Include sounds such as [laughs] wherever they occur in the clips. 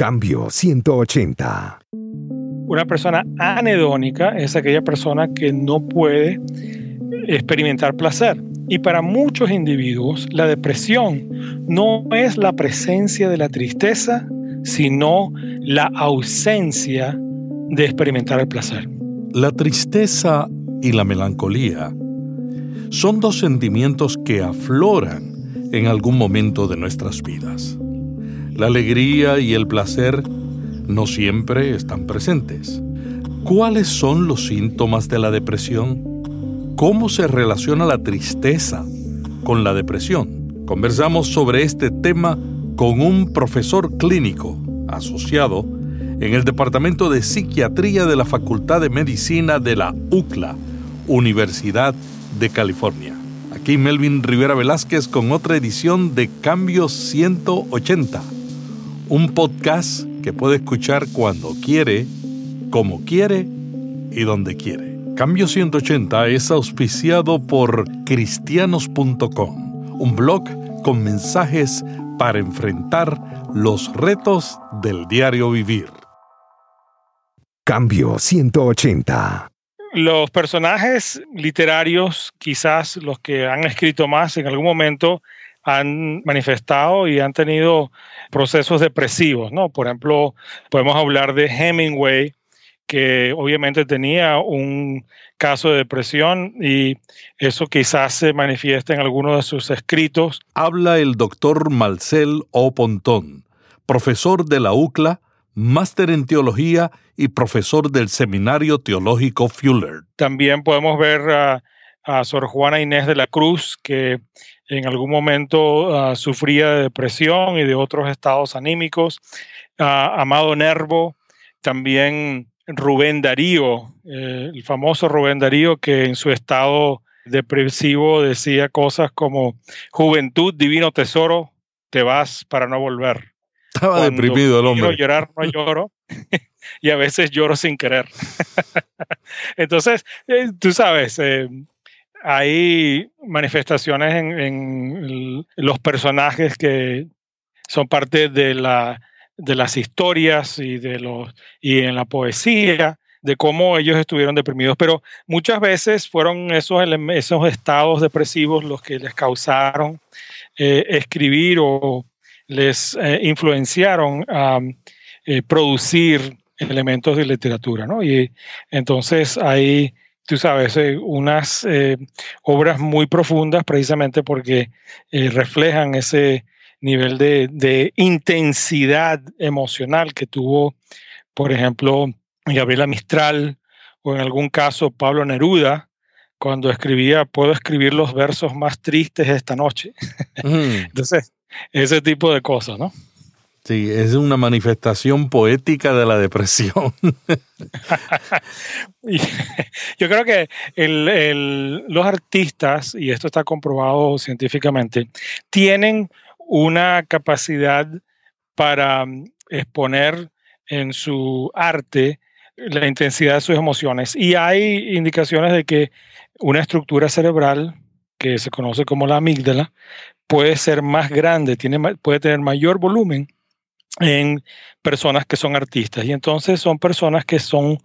Cambio 180. Una persona anedónica es aquella persona que no puede experimentar placer. Y para muchos individuos, la depresión no es la presencia de la tristeza, sino la ausencia de experimentar el placer. La tristeza y la melancolía son dos sentimientos que afloran en algún momento de nuestras vidas. La alegría y el placer no siempre están presentes. ¿Cuáles son los síntomas de la depresión? ¿Cómo se relaciona la tristeza con la depresión? Conversamos sobre este tema con un profesor clínico asociado en el Departamento de Psiquiatría de la Facultad de Medicina de la UCLA, Universidad de California. Aquí Melvin Rivera Velázquez con otra edición de Cambio 180, un podcast que puede escuchar cuando quiere, como quiere y donde quiere. Cambio 180 es auspiciado por cristianos.com, un blog con mensajes para enfrentar los retos del diario vivir. Cambio 180. Los personajes literarios, quizás los que han escrito más en algún momento, han manifestado y han tenido procesos depresivos, ¿no? Por ejemplo, podemos hablar de Hemingway, que obviamente tenía un caso de depresión y eso quizás se manifiesta en algunos de sus escritos. Habla el doctor Marcel O. Pontón, profesor de la UCLA, máster en teología y profesor del Seminario Teológico Fuller. También podemos ver a, Sor Juana Inés de la Cruz, que en algún momento ah, sufría de depresión y de otros estados anímicos. Amado Nervo, también Rubén Darío, eh, el famoso Rubén Darío, que en su estado depresivo decía cosas como, juventud, divino tesoro, te vas para no volver. Estaba deprimido el hombre. Quiero llorar, no [laughs] lloro. [laughs] y a veces lloro sin querer. [laughs] Entonces, eh, tú sabes, eh, hay manifestaciones en, los personajes que son parte de, la, de las historias y, de los, y en la poesía de cómo ellos estuvieron deprimidos, pero muchas veces fueron esos, esos estados depresivos los que les causaron eh, escribir o les eh, influenciaron a eh, producir elementos de literatura, ¿no? Y entonces hay, tú sabes, eh, unas obras muy profundas precisamente porque reflejan ese nivel de, de, intensidad emocional que tuvo, por ejemplo, Gabriela Mistral o en algún caso Pablo Neruda, cuando escribía, puedo escribir los versos más tristes esta noche. [laughs] Entonces, ese tipo de cosas, ¿no? Sí, es una manifestación poética de la depresión. [laughs] Yo creo que los artistas, y esto está comprobado científicamente, tienen una capacidad para mm, exponer en su arte la intensidad de sus emociones. Y hay indicaciones de que una estructura cerebral que se conoce como la amígdala puede ser más grande, tiene, puede tener mayor volumen en personas que son artistas. Y entonces son personas que son,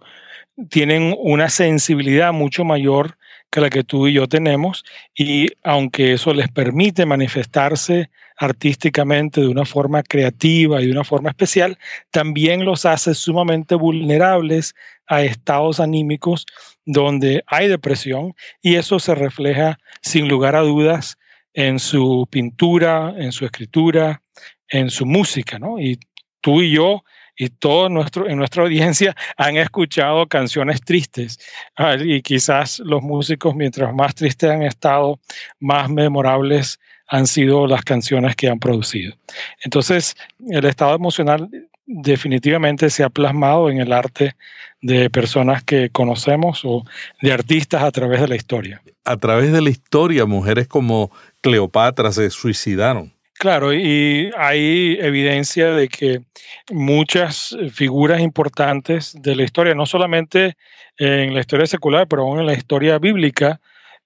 tienen una sensibilidad mucho mayor que la que tú y yo tenemos. Y aunque eso les permite manifestarse artísticamente de una forma creativa y de una forma especial, también los hace sumamente vulnerables a estados anímicos donde hay depresión y eso se refleja sin lugar a dudas en su pintura, en su escritura, en su música, ¿no? Y tú y yo y todos nuestro, en nuestra audiencia [laughs] han escuchado canciones tristes ah, y quizás los músicos mientras más tristes han estado, más memorables han sido las canciones que han producido. Entonces, el estado emocional definitivamente se ha plasmado en el arte de personas que conocemos o de artistas a través de la historia. A través de la historia, mujeres como Cleopatra se suicidaron. Claro, y hay evidencia de que muchas figuras importantes de la historia, no solamente en la historia secular, pero aún en la historia bíblica,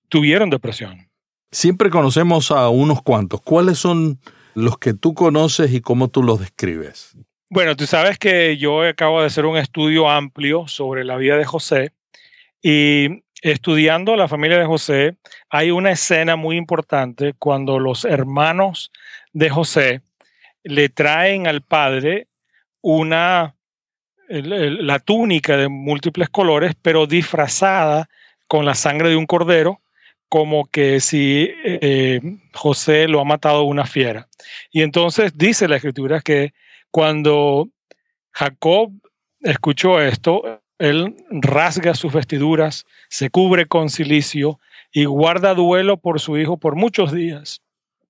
tuvieron depresión. Siempre conocemos a unos cuantos. ¿Cuáles son los que tú conoces y cómo tú los describes? Bueno, tú sabes que yo acabo de hacer un estudio amplio sobre la vida de José y estudiando la familia de José hay una escena muy importante cuando los hermanos de José le traen al padre una la túnica de múltiples colores, pero disfrazada con la sangre de un cordero, como que si eh, José lo ha matado una fiera. Y entonces dice la escritura que cuando Jacob escuchó esto, él rasga sus vestiduras, se cubre con silicio y guarda duelo por su hijo por muchos días.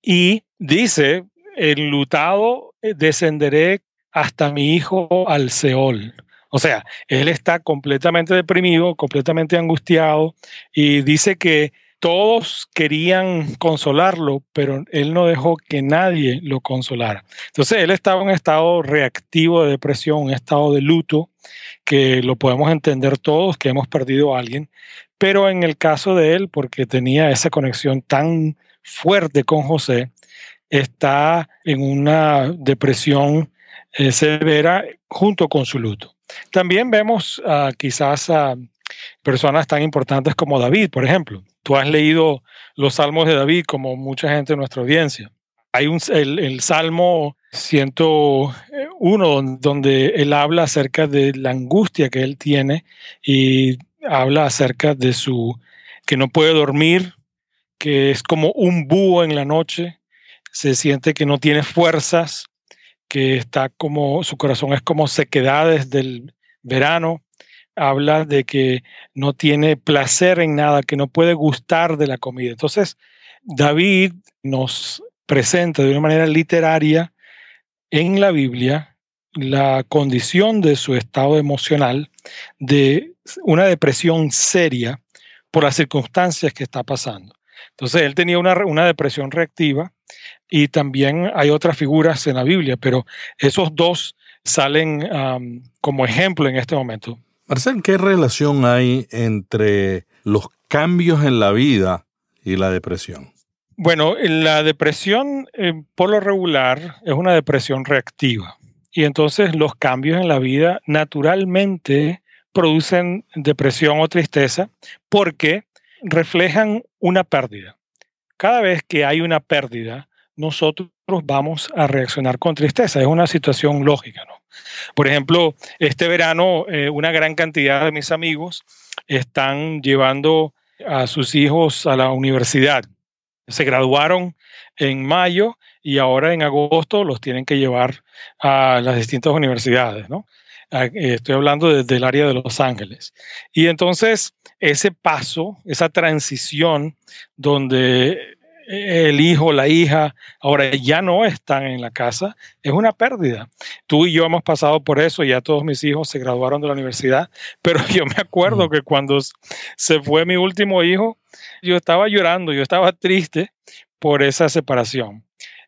Y dice, enlutado eh, descenderé hasta mi hijo al Seol. O sea, él está completamente deprimido, completamente angustiado y dice que todos querían consolarlo, pero él no dejó que nadie lo consolara. Entonces él estaba en un estado reactivo de depresión, un estado de luto, que lo podemos entender todos, que hemos perdido a alguien, pero en el caso de él, porque tenía esa conexión tan fuerte con José, está en una depresión eh, severa junto con su luto. También vemos quizás a personas tan importantes como David, por ejemplo. Tú has leído los salmos de David como mucha gente de nuestra audiencia. Hay un, el, Salmo 101 donde él habla acerca de la angustia que él tiene y habla acerca de su que no puede dormir, que es como un búho en la noche, se siente que no tiene fuerzas, que está como su corazón es como sequedades del verano, habla de que no tiene placer en nada, que no puede gustar de la comida. Entonces, David nos presenta de una manera literaria en la Biblia la condición de su estado emocional de una depresión seria por las circunstancias que está pasando. Entonces, él tenía una, una depresión reactiva y también hay otras figuras en la Biblia, pero esos dos salen como ejemplo en este momento. Marcel, ¿qué relación hay entre los cambios en la vida y la depresión? Bueno, la depresión eh, por lo regular es una depresión reactiva y entonces los cambios en la vida naturalmente producen depresión o tristeza porque reflejan una pérdida. Cada vez que hay una pérdida, nosotros vamos a reaccionar con tristeza. Es una situación lógica, ¿no? Por ejemplo, este verano eh, una gran cantidad de mis amigos están llevando a sus hijos a la universidad. Se graduaron en mayo y ahora en agosto los tienen que llevar a las distintas universidades, ¿no? Eh, estoy hablando desde el área de Los Ángeles. Y entonces ese paso, esa transición donde el hijo, la hija, ahora ya no están en la casa, es una pérdida. Tú y yo hemos pasado por eso, ya todos mis hijos se graduaron de la universidad, [laughs] pero yo me acuerdo que cuando se fue mi último hijo, yo estaba llorando, yo estaba triste por esa separación.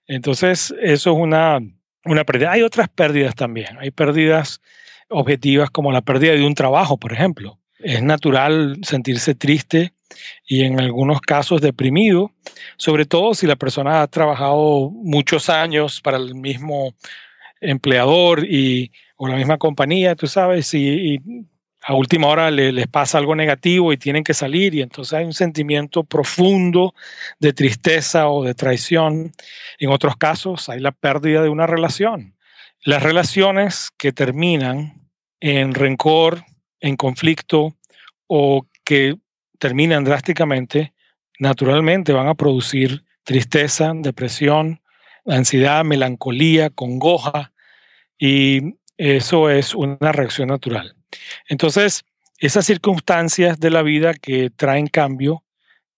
Entonces, eso es una, una pérdida. Hay otras pérdidas también, hay pérdidas objetivas como la pérdida de un trabajo, por ejemplo. Es natural sentirse triste y en algunos casos deprimido, sobre todo si la persona ha trabajado muchos años para el mismo empleador y, o la misma compañía, tú sabes, y, a última hora les pasa algo negativo y tienen que salir y entonces hay un sentimiento profundo de tristeza o de traición. En otros casos hay la pérdida de una relación. Las relaciones que terminan en rencor, en conflicto o que terminan drásticamente, naturalmente van a producir tristeza, depresión, ansiedad, melancolía, congoja, y eso es una reacción natural. Entonces, esas circunstancias de la vida que traen cambio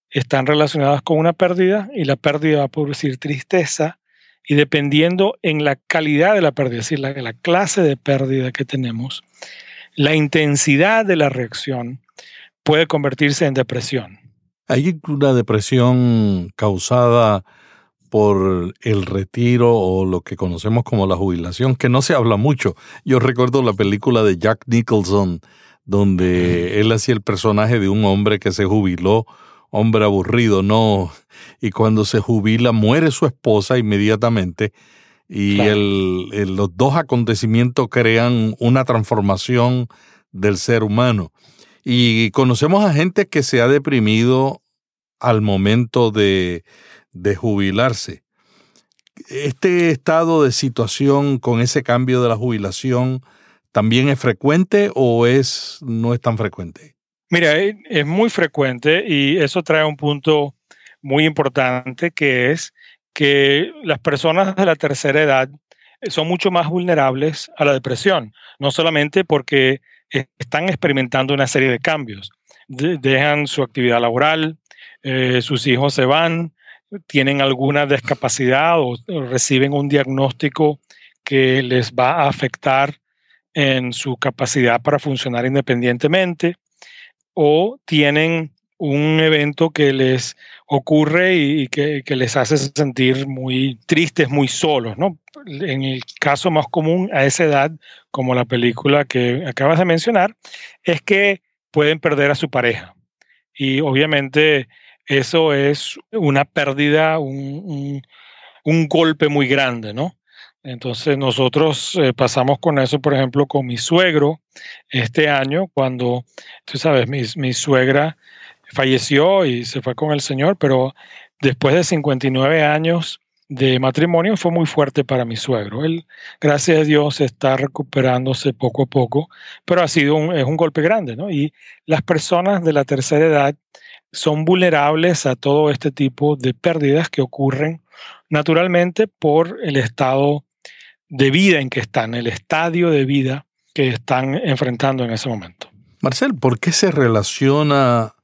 están relacionadas con una pérdida y la pérdida va a producir tristeza y dependiendo en la calidad de la pérdida, es decir, la, la clase de pérdida que tenemos, la intensidad de la reacción puede convertirse en depresión. ¿Hay una depresión causada por el retiro o lo que conocemos como la jubilación, que no se habla mucho? Yo recuerdo la película de Jack Nicholson, donde él hacía el personaje de un hombre que se jubiló, hombre aburrido, no, y cuando se jubila muere su esposa inmediatamente y los dos acontecimientos crean una transformación del ser humano. Y conocemos a gente que se ha deprimido al momento de, de jubilarse. ¿Este estado de situación con ese cambio de la jubilación también es frecuente o es, no es tan frecuente? Mira, eh, es muy frecuente y eso trae un punto muy importante que es que las personas de la tercera edad son mucho más vulnerables a la depresión, no solamente porque están experimentando una serie de cambios, dejan su actividad laboral, eh, sus hijos se van, tienen alguna discapacidad o, reciben un diagnóstico que les va a afectar en su capacidad para funcionar independientemente o tienen un evento que les ocurre y, que, les hace sentir muy tristes, muy solos, ¿no? En el caso más común a esa edad, como la película que acabas de mencionar, es que pueden perder a su pareja. Y obviamente eso es una pérdida, un, golpe muy grande, ¿no? Entonces nosotros eh, pasamos con eso, por ejemplo, con mi suegro este año, cuando, tú sabes, mi, suegra falleció y se fue con el Señor, pero después de 59 años de matrimonio fue muy fuerte para mi suegro. Él, gracias a Dios, está recuperándose poco a poco, pero ha sido un, es un golpe grande, ¿no? Y las personas de la tercera edad son vulnerables a todo este tipo de pérdidas que ocurren naturalmente por el estado de vida en que están, el estadio de vida que están enfrentando en ese momento. Marcel, ¿por qué se relaciona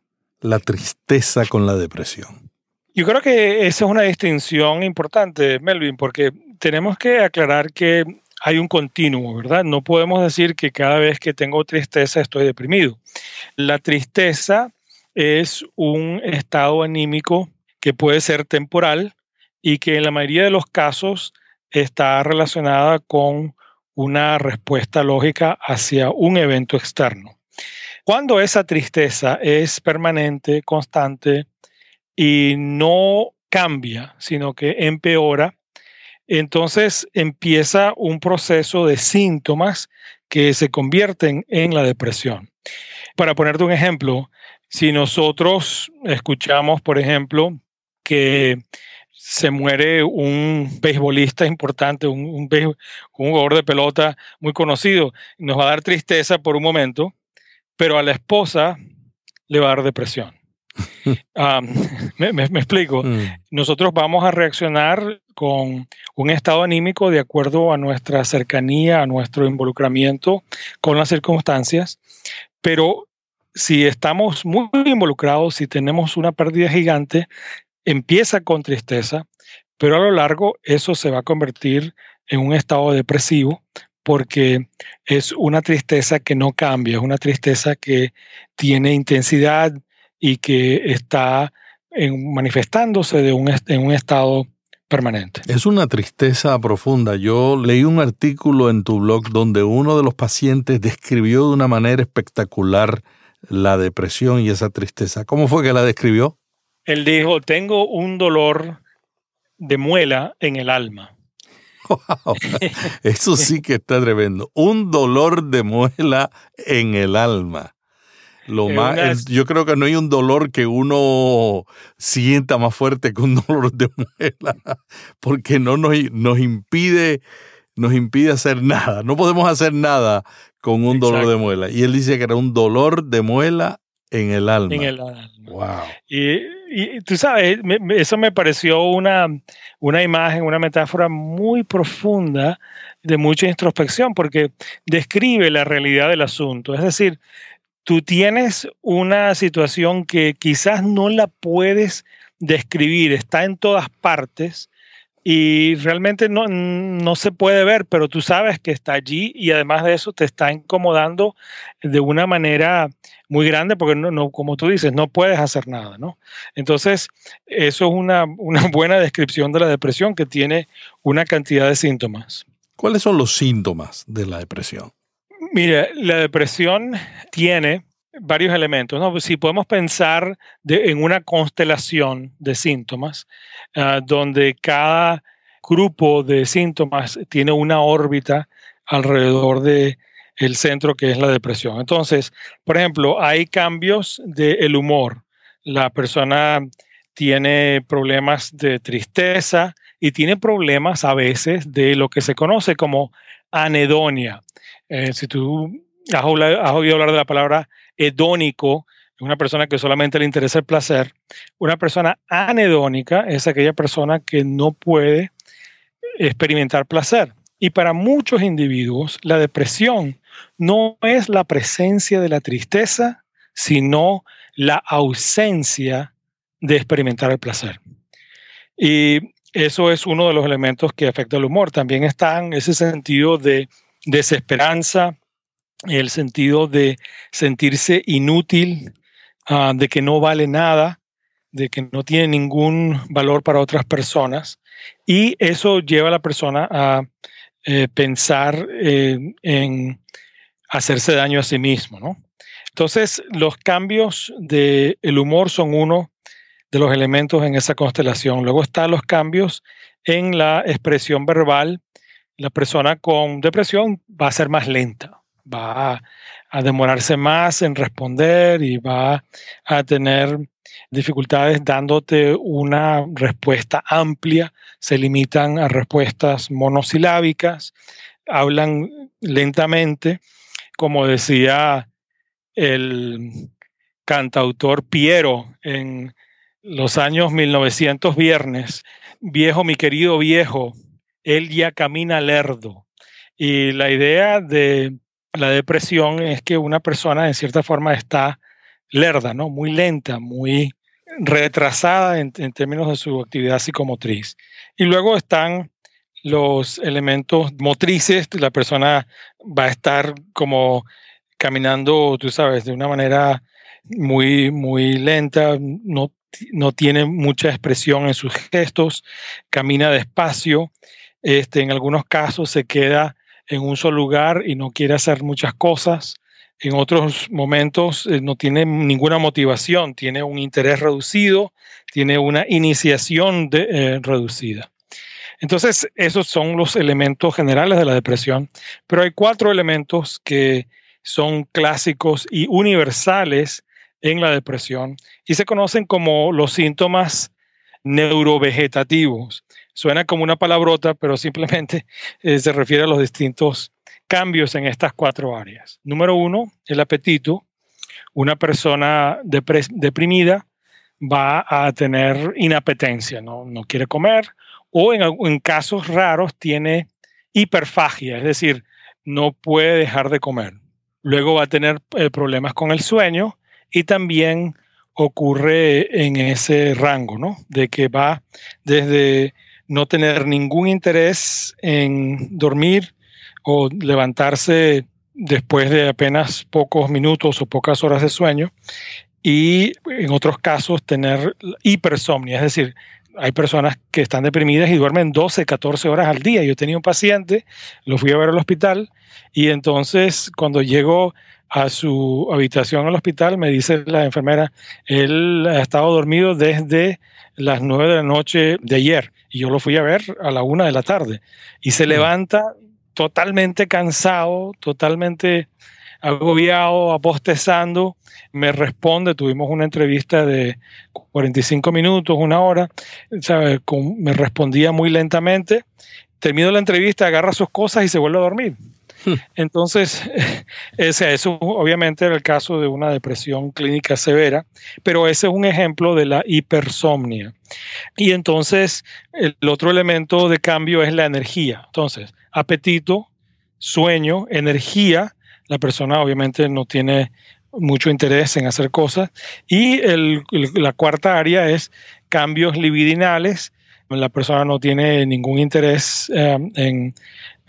la tristeza con la depresión? Yo creo que esa es una distinción importante, Melvin, porque tenemos que aclarar que hay un continuo, ¿verdad? No podemos decir que cada vez que tengo tristeza estoy deprimido. La tristeza es un estado anímico que puede ser temporal y que en la mayoría de los casos está relacionada con una respuesta lógica hacia un evento externo. Cuando esa tristeza es permanente, constante y no cambia, sino que empeora, entonces empieza un proceso de síntomas que se convierten en la depresión. Para ponerte un ejemplo, si nosotros escuchamos, por ejemplo, que se muere un beisbolista importante, un, un, jugador de pelota muy conocido, nos va a dar tristeza por un momento, pero a la esposa le va a dar depresión. [laughs] [laughs] me, explico. Mm. Nosotros vamos a reaccionar con un estado anímico de acuerdo a nuestra cercanía, a nuestro involucramiento con las circunstancias, pero si estamos muy involucrados, si tenemos una pérdida gigante, empieza con tristeza, pero a lo largo eso se va a convertir en un estado depresivo porque es una tristeza que no cambia, es una tristeza que tiene intensidad y que está manifestándose de un, en un estado permanente. Es una tristeza profunda. Yo leí un artículo en tu blog donde uno de los pacientes describió de una manera espectacular la depresión y esa tristeza. ¿Cómo fue que la describió? Él dijo, tengo un dolor de muela en el alma. Wow, [laughs] eso sí que está tremendo. Un dolor de muela en el alma. Lo más, yo creo que no hay un dolor que uno sienta más fuerte que un [laughs] dolor de muela, porque no nos, nos impide, nos impide hacer nada. No podemos hacer nada con un dolor de muela. Y él dice que era un dolor de muela en el alma. En el alma. Wow. Y, tú sabes, eso me pareció una, una imagen, una metáfora muy profunda de mucha introspección, porque describe la realidad del asunto. Es decir, tú tienes una situación que quizás no la puedes describir, está en todas partes, y realmente no, no, se puede ver, pero tú sabes que está allí y además de eso te está incomodando de una manera muy grande porque no, no como tú dices, no puedes hacer nada, ¿no? Entonces, eso es una, una [laughs] buena descripción de la depresión que tiene una cantidad de síntomas. ¿Cuáles son los síntomas de la depresión? Mira, la depresión tiene varios elementos. ¿no? Si podemos pensar en una constelación de síntomas, ah, donde cada grupo de síntomas tiene una órbita alrededor de el centro que es la depresión. Entonces, por ejemplo, hay cambios del humor. La persona tiene problemas de tristeza y tiene problemas a veces de lo que se conoce como anedonia. Eh, si tú has, oído hablar de la palabra hedónico, una persona que solamente le interesa el placer. Una persona anedónica es aquella persona que no puede experimentar placer. Y para muchos individuos, la depresión no es la presencia de la tristeza, sino la ausencia de experimentar el placer. Y eso es uno de los elementos que afecta el humor. También está ese sentido de desesperanza, el sentido de sentirse inútil, ah, de que no vale nada, de que no tiene ningún valor para otras personas. Y eso lleva a la persona a eh, pensar eh, en hacerse daño a sí mismo. ¿no? Entonces, los cambios del el humor son uno de los elementos en esa constelación. Luego están los cambios en la expresión verbal. La persona con depresión va a ser más lenta, va a, demorarse más en responder y va a tener dificultades dándote una respuesta amplia, se limitan a respuestas monosilábicas, hablan lentamente, como decía el cantautor Piero en los años 1900 viernes, viejo, mi querido viejo, él ya camina lerdo. Y la idea de la depresión es que una persona en cierta forma está lerda, ¿no? Muy lenta, muy retrasada en, términos de su actividad psicomotriz. Y luego están los elementos motrices, la persona va a estar como caminando, tú sabes, de una manera muy, muy lenta, no no tiene mucha expresión en sus gestos, camina despacio, este, en algunos casos se queda en un solo lugar y no quiere hacer muchas cosas. En otros momentos eh, no tiene ninguna motivación, tiene un interés reducido, tiene una iniciación eh, reducida. Entonces, esos son los elementos generales de la depresión, pero hay cuatro elementos que son clásicos y universales en la depresión y se conocen como los síntomas neurovegetativos. Suena como una palabrota, pero simplemente [laughs] eh, se refiere a los distintos cambios en estas cuatro áreas. Número uno, el apetito. Una persona deprimida va a tener inapetencia, no, no quiere comer, o en, en casos raros tiene hiperfagia, es decir, no puede dejar de comer. Luego va a tener eh, problemas con el sueño y también ocurre en ese rango, ¿no? De que va desde no tener ningún interés en dormir o levantarse después de apenas pocos minutos o pocas horas de sueño y en otros casos tener hipersomnia, es decir, hay personas que están deprimidas y duermen 12, 14 horas al día. Yo tenía un paciente, lo fui a ver al hospital y entonces cuando llego a su habitación al hospital, me dice la enfermera, él ha estado dormido desde las nueve de la noche de ayer y yo lo fui a ver a la una de la tarde. Y se levanta totalmente cansado, totalmente agobiado, apostezando, me responde, tuvimos una entrevista de 45 minutos, una hora, me respondía muy lentamente, termino la entrevista, agarra sus cosas y se vuelve a dormir. Entonces, [laughs] eso obviamente era el caso de una depresión clínica severa, pero ese es un ejemplo de la hipersomnia. Y entonces, el otro elemento de cambio es la energía. Entonces, apetito, sueño, energía. La persona obviamente no tiene mucho interés en hacer cosas. Y la cuarta área es cambios libidinales. La persona no tiene ningún interés eh, en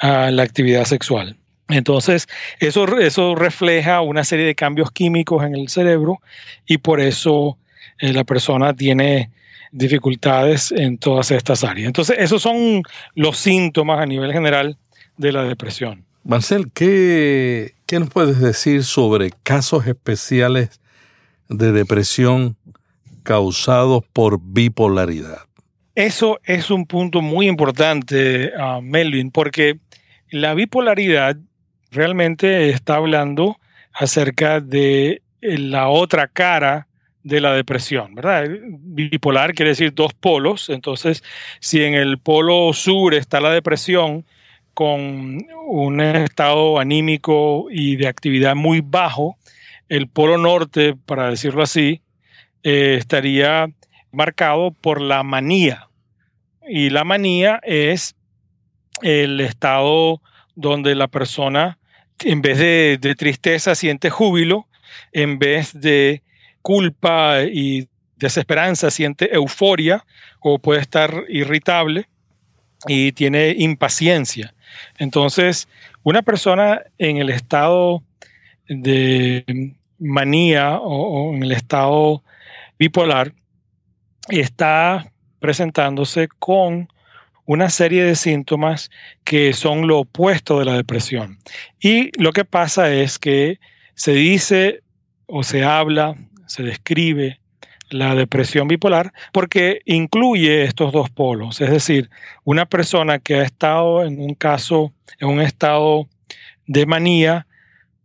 la actividad sexual. Entonces, eso, eso refleja una serie de cambios químicos en el cerebro y por eso eh, la persona tiene dificultades en todas estas áreas. Entonces, esos son los síntomas a nivel general de la depresión. Marcel, ¿qué, qué nos puedes decir sobre casos especiales de depresión causados por bipolaridad? Eso es un punto muy importante, uh, Melvin, porque la bipolaridad realmente está hablando acerca de eh, la otra cara de la depresión, ¿verdad? Bipolar quiere decir dos polos, entonces si en el polo sur está la depresión con un estado anímico y de actividad muy bajo, el polo norte, para decirlo así, eh, estaría marcado por la manía. Y la manía es el estado donde la persona, en vez de, tristeza, siente júbilo, en vez de culpa y desesperanza, siente euforia o puede estar irritable y tiene impaciencia. Entonces, una persona en el estado de manía o, en el estado bipolar está presentándose con una serie de síntomas que son lo opuesto de la depresión. Y lo que pasa es que se dice o se habla se describe la depresión bipolar porque incluye estos dos polos, es decir, una persona que ha estado en un caso, en un estado de manía,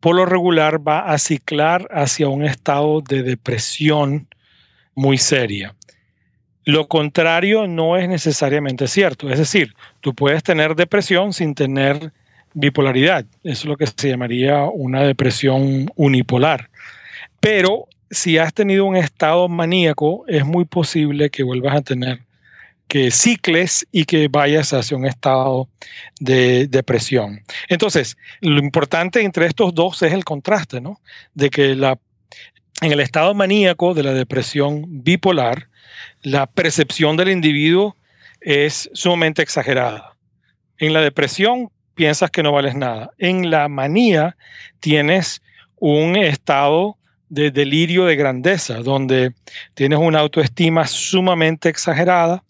por lo regular va a ciclar hacia un estado de depresión muy seria. Lo contrario no es necesariamente cierto, es decir, tú puedes tener depresión sin tener bipolaridad, eso es lo que se llamaría una depresión unipolar. Pero si has tenido un estado maníaco, es muy posible que vuelvas a tener que cicles y que vayas hacia un estado de depresión. Entonces, lo importante entre estos dos es el contraste, ¿no? De que la, en el estado maníaco de la depresión bipolar, la percepción del individuo es sumamente exagerada. En la depresión piensas que no vales nada. En la manía tienes un estado de delirio de grandeza, donde tienes una autoestima sumamente exagerada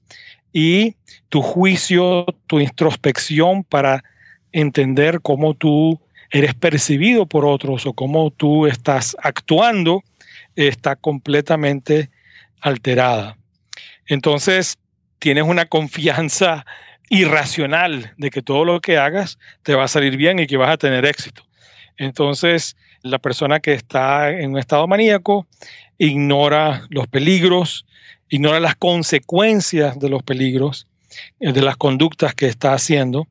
y tu juicio, tu introspección para entender cómo tú eres percibido por otros o cómo tú estás actuando está completamente alterada. Entonces, tienes una confianza irracional de que todo lo que hagas te va a salir bien y que vas a tener éxito. Entonces, la persona que está en un estado maníaco ignora los peligros, ignora las consecuencias de los peligros, eh, de las conductas que está haciendo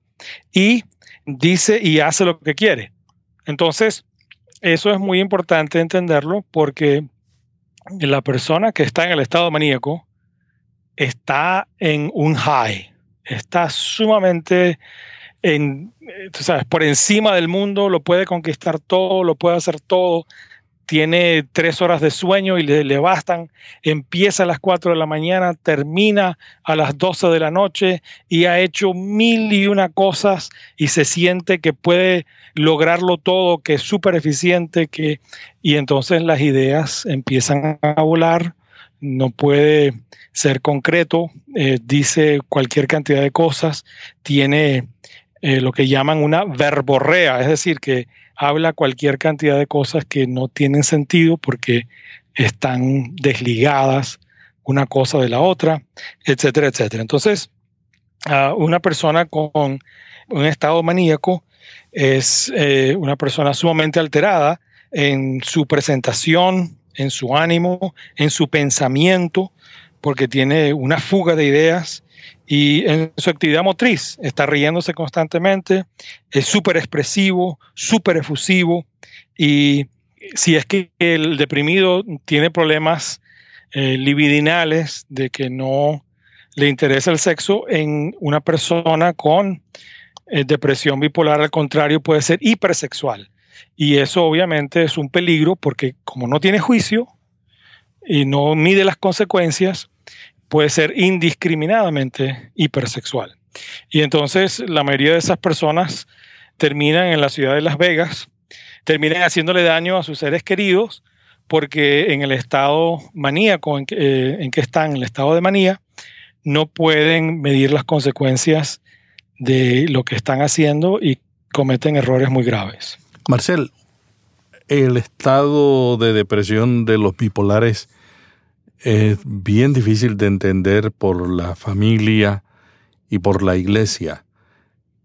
y dice y hace lo que quiere. Entonces, eso es muy importante entenderlo porque la persona que está en el estado maníaco está en un high, está sumamente en, tú sabes, por encima del mundo, lo puede conquistar todo, lo puede hacer todo, tiene tres horas de sueño y le, bastan, empieza a las cuatro de la mañana, termina a las doce de la noche y ha hecho mil y una cosas y se siente que puede lograrlo todo, que es súper eficiente, que, y entonces las ideas empiezan a volar, no puede ser concreto, eh, dice cualquier cantidad de cosas, tiene eh, lo que llaman una verborrea, es decir, que habla cualquier cantidad de cosas que no tienen sentido porque están desligadas una cosa de la otra, etcétera, etcétera. Entonces, una persona con un estado maníaco es eh, una persona sumamente alterada en su presentación, en su ánimo, en su pensamiento, porque tiene una fuga de ideas y en su actividad motriz está riéndose constantemente, es súper expresivo, súper efusivo y si es que el deprimido tiene problemas eh, libidinales de que no le interesa el sexo, en una persona con eh, depresión bipolar al contrario puede ser hipersexual. Y eso obviamente es un peligro porque como no tiene juicio y no mide las consecuencias, puede ser indiscriminadamente hipersexual. Y entonces la mayoría de esas personas terminan en la ciudad de Las Vegas, terminan haciéndole daño a sus seres queridos porque en el estado maníaco en que, eh, están, en el estado de manía, no pueden medir las consecuencias de lo que están haciendo y cometen errores muy graves. Marcel, el estado de depresión de los bipolares es bien difícil de entender por la familia y por la iglesia.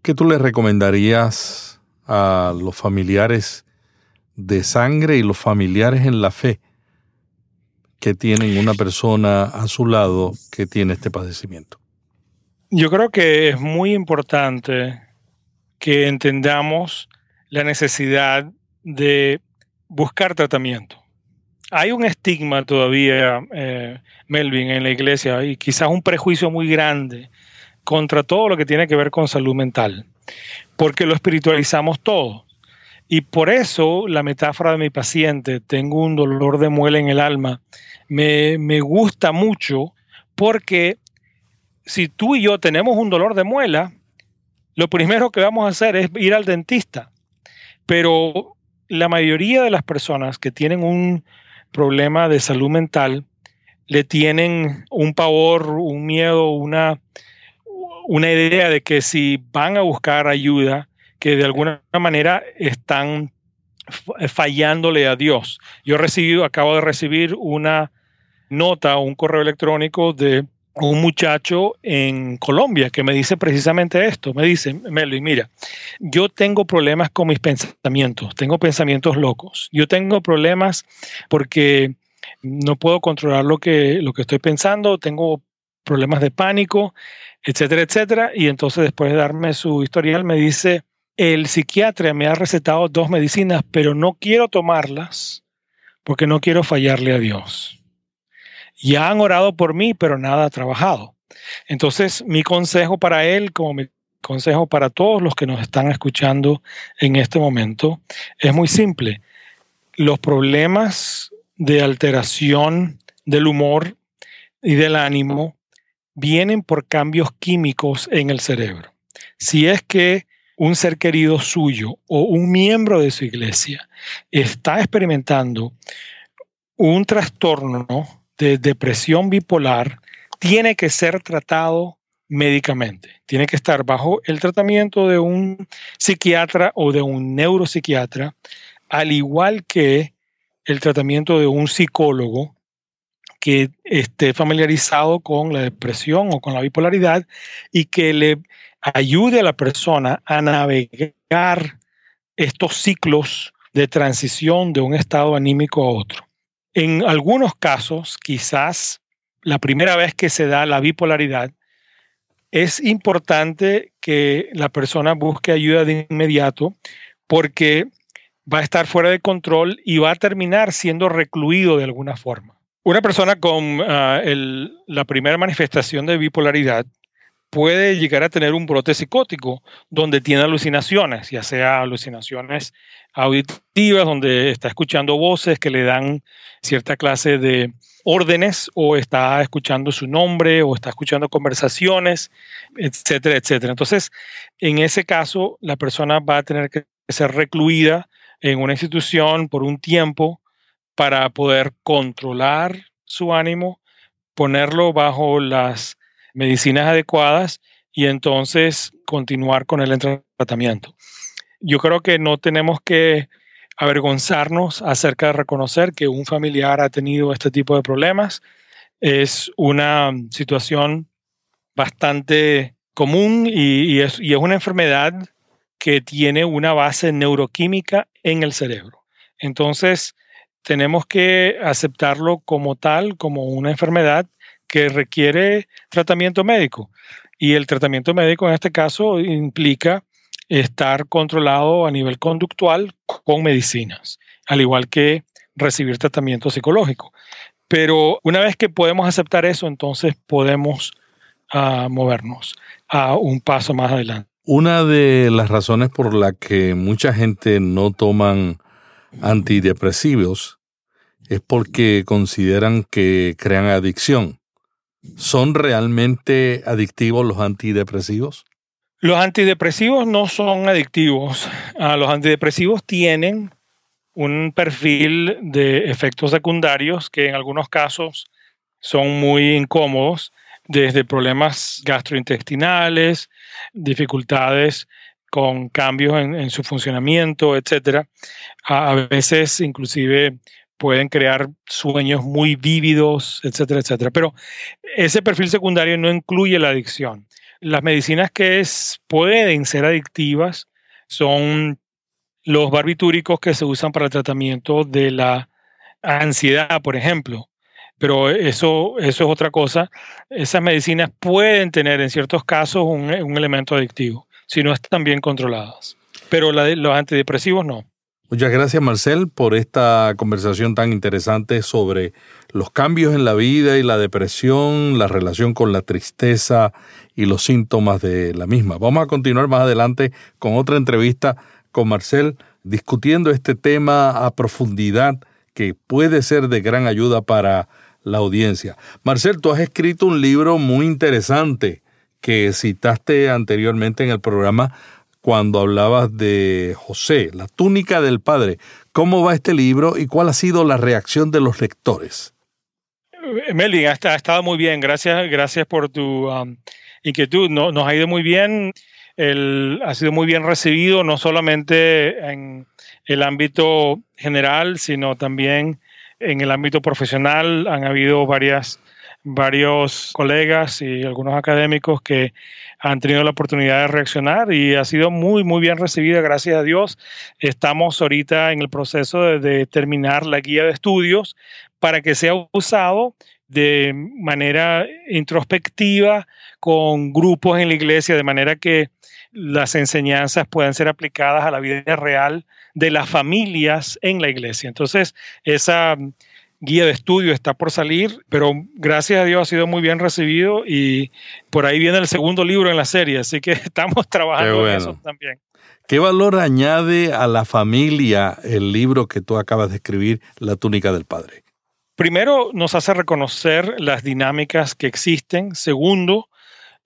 ¿Qué tú le recomendarías a los familiares de sangre y los familiares en la fe que tienen una persona a su lado que tiene este padecimiento? Yo creo que es muy importante que entendamos la necesidad de buscar tratamiento. Hay un estigma todavía, eh, Melvin, en la iglesia y quizás un prejuicio muy grande contra todo lo que tiene que ver con salud mental, porque lo espiritualizamos todo. Y por eso la metáfora de mi paciente, tengo un dolor de muela en el alma, me, me gusta mucho porque si tú y yo tenemos un dolor de muela, lo primero que vamos a hacer es ir al dentista. Pero la mayoría de las personas que tienen un problema de salud mental le tienen un pavor, un miedo, una, una idea de que si van a buscar ayuda, que de alguna manera están fallándole a Dios. Yo recibido, acabo de recibir una nota un correo electrónico de un muchacho en Colombia que me dice precisamente esto. Me dice, Melvin, mira, yo tengo problemas con mis pensamientos, tengo pensamientos locos. Yo tengo problemas porque no puedo controlar lo que, lo que estoy pensando, tengo problemas de pánico, etcétera, etcétera. Y entonces después de darme su historial me dice, el psiquiatra me ha recetado dos medicinas, pero no quiero tomarlas porque no quiero fallarle a Dios. Ya han orado por mí, pero nada ha trabajado. Entonces, mi consejo para él, como mi consejo para todos los que nos están escuchando en este momento, es muy simple. Los problemas de alteración del humor y del ánimo vienen por cambios químicos en el cerebro. Si es que un ser querido suyo o un miembro de su iglesia está experimentando un trastorno de depresión bipolar tiene que ser tratado médicamente. Tiene que estar bajo el tratamiento de un psiquiatra o de un neuropsiquiatra, al igual que el tratamiento de un psicólogo que esté familiarizado con la depresión o con la bipolaridad y que le ayude a la persona a navegar estos ciclos de transición de un estado anímico a otro. En algunos casos, quizás la primera vez que se da la bipolaridad, es importante que la persona busque ayuda de inmediato porque va a estar fuera de control y va a terminar siendo recluido de alguna forma. Una persona con ah, la primera manifestación de bipolaridad puede llegar a tener un brote psicótico donde tiene alucinaciones, ya sea alucinaciones auditivas, donde está escuchando voces que le dan cierta clase de órdenes o está escuchando su nombre o está escuchando conversaciones, etcétera, etcétera. Entonces, en ese caso, la persona va a tener que ser recluida en una institución por un tiempo para poder controlar su ánimo, ponerlo bajo las medicinas adecuadas y entonces continuar con el tratamiento. Yo creo que no tenemos que avergonzarnos acerca de reconocer que un familiar ha tenido este tipo de problemas. Es una situación bastante común y, es, y es una enfermedad que tiene una base neuroquímica en el cerebro. Entonces, tenemos que aceptarlo como tal, como una enfermedad que requiere tratamiento médico. Y el tratamiento médico en este caso implica estar controlado a nivel conductual con medicinas, al igual que recibir tratamiento psicológico. Pero una vez que podemos aceptar eso, entonces podemos ah, movernos a un paso más adelante. Una de las razones por la que mucha gente no toman antidepresivos es porque consideran que crean adicción. ¿Son realmente adictivos los antidepresivos? Los antidepresivos no son adictivos. Ah, los antidepresivos tienen un perfil de efectos secundarios que en algunos casos son muy incómodos, desde problemas gastrointestinales, dificultades con cambios en, su funcionamiento, etc. A, veces inclusive pueden crear sueños muy vívidos, etcétera, etcétera. Pero ese perfil secundario no incluye la adicción. Las medicinas que pueden ser adictivas son los barbitúricos que se usan para el tratamiento de la ansiedad, por ejemplo. Pero eso, eso es otra cosa. Esas medicinas pueden tener en ciertos casos un, un elemento adictivo, si no están bien controladas. Pero la de, los antidepresivos no. Muchas gracias Marcel por esta conversación tan interesante sobre los cambios en la vida y la depresión, la relación con la tristeza y los síntomas de la misma. Vamos a continuar más adelante con otra entrevista con Marcel discutiendo este tema a profundidad que puede ser de gran ayuda para la audiencia. Marcel, tú has escrito un libro muy interesante que citaste anteriormente en el programa cuando hablabas de José, la túnica del Padre. ¿Cómo va este libro y cuál ha sido la reacción de los lectores? Melvin, ha, estado muy bien. Gracias, gracias por tu um, inquietud. No, nos ha ido muy bien. El, ha sido muy bien recibido, no solamente en el ámbito general, sino también en el ámbito profesional. Han habido varias varios colegas y algunos académicos que han tenido la oportunidad de reaccionar y ha sido muy, muy bien recibida, gracias a Dios. Estamos ahorita en el proceso de, terminar la guía de estudios para que sea usado de manera introspectiva con grupos en la iglesia, de manera que las enseñanzas puedan ser aplicadas a la vida real de las familias en la iglesia. Entonces, esa guía de estudio está por salir, pero gracias a Dios ha sido muy bien recibido y por ahí viene el segundo libro en la serie, así que [laughs] estamos trabajando en eso también. ¿Qué valor añade a la familia el libro que tú acabas de escribir, La túnica del Padre? Primero, nos hace reconocer las dinámicas que existen. Segundo,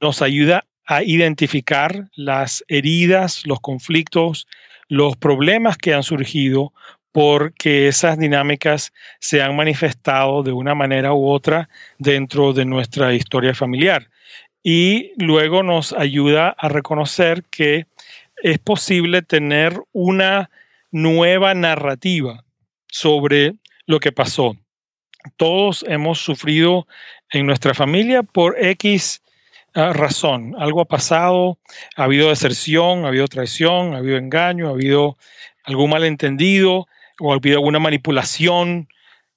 nos ayuda a identificar las heridas, los conflictos, los problemas que han surgido porque esas dinámicas se han manifestado de una manera u otra dentro de nuestra historia familiar. Y luego nos ayuda a reconocer que es posible tener una nueva narrativa sobre lo que pasó. Todos hemos sufrido en nuestra familia por X ah, razón. Algo ha pasado, ha habido deserción, ha habido traición, ha habido engaño, ha habido algún malentendido, o habido alguna manipulación,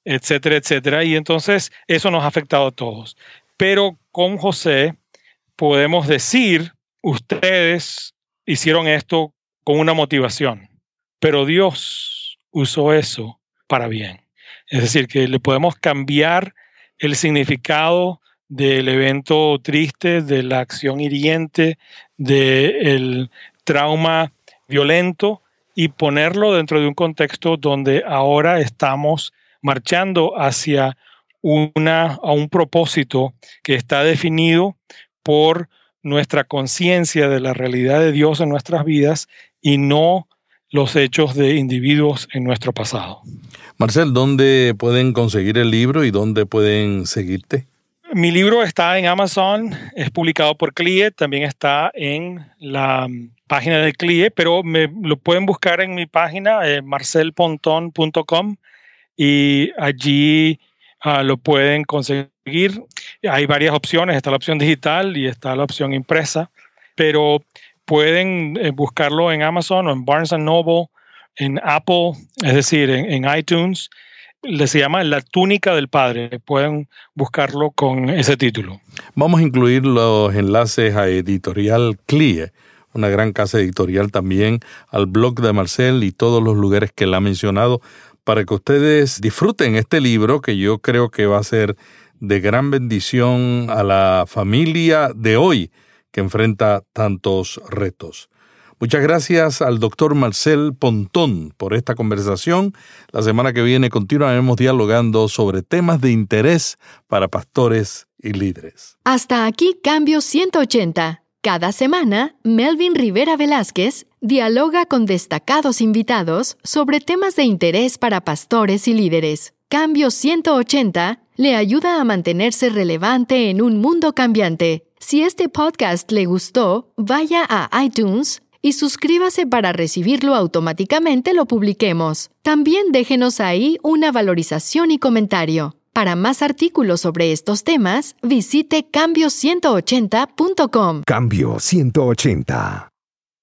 etcétera, etcétera. Y entonces eso nos ha afectado a todos. Pero con José podemos decir, ustedes hicieron esto con una motivación, pero Dios usó eso para bien. Es decir, que le podemos cambiar el significado del evento triste, de la acción hiriente, del trauma violento, y ponerlo dentro de un contexto donde ahora estamos marchando hacia una, a un propósito que está definido por nuestra conciencia de la realidad de Dios en nuestras vidas y no los hechos de individuos en nuestro pasado. Marcel, ¿dónde pueden conseguir el libro y dónde pueden seguirte? Mi libro está en Amazon, es publicado por CLIE, también está en la página de CLIE, pero me lo pueden buscar en mi página, eh, marcelponton.com, y allí ah, lo pueden conseguir. Hay varias opciones, está la opción digital y está la opción impresa, pero pueden eh, buscarlo en Amazon o en Barnes Noble, en Apple, es decir, en, iTunes. Le se llama La túnica del padre. Pueden buscarlo con ese título. Vamos a incluir los enlaces a editorial CLIE una gran casa editorial también, al blog de Marcel y todos los lugares que él ha mencionado, para que ustedes disfruten este libro que yo creo que va a ser de gran bendición a la familia de hoy que enfrenta tantos retos. Muchas gracias al doctor Marcel Pontón por esta conversación. La semana que viene continuaremos dialogando sobre temas de interés para pastores y líderes. Hasta aquí Cambio 180 cada semana, Melvin Rivera Velázquez dialoga con destacados invitados sobre temas de interés para pastores y líderes. Cambio 180 le ayuda a mantenerse relevante en un mundo cambiante. Si este podcast le gustó, vaya a iTunes y suscríbase para recibirlo automáticamente lo publiquemos. También déjenos ahí una valorización y comentario. Para más artículos sobre estos temas, visite cambio180.com. Cambio 180.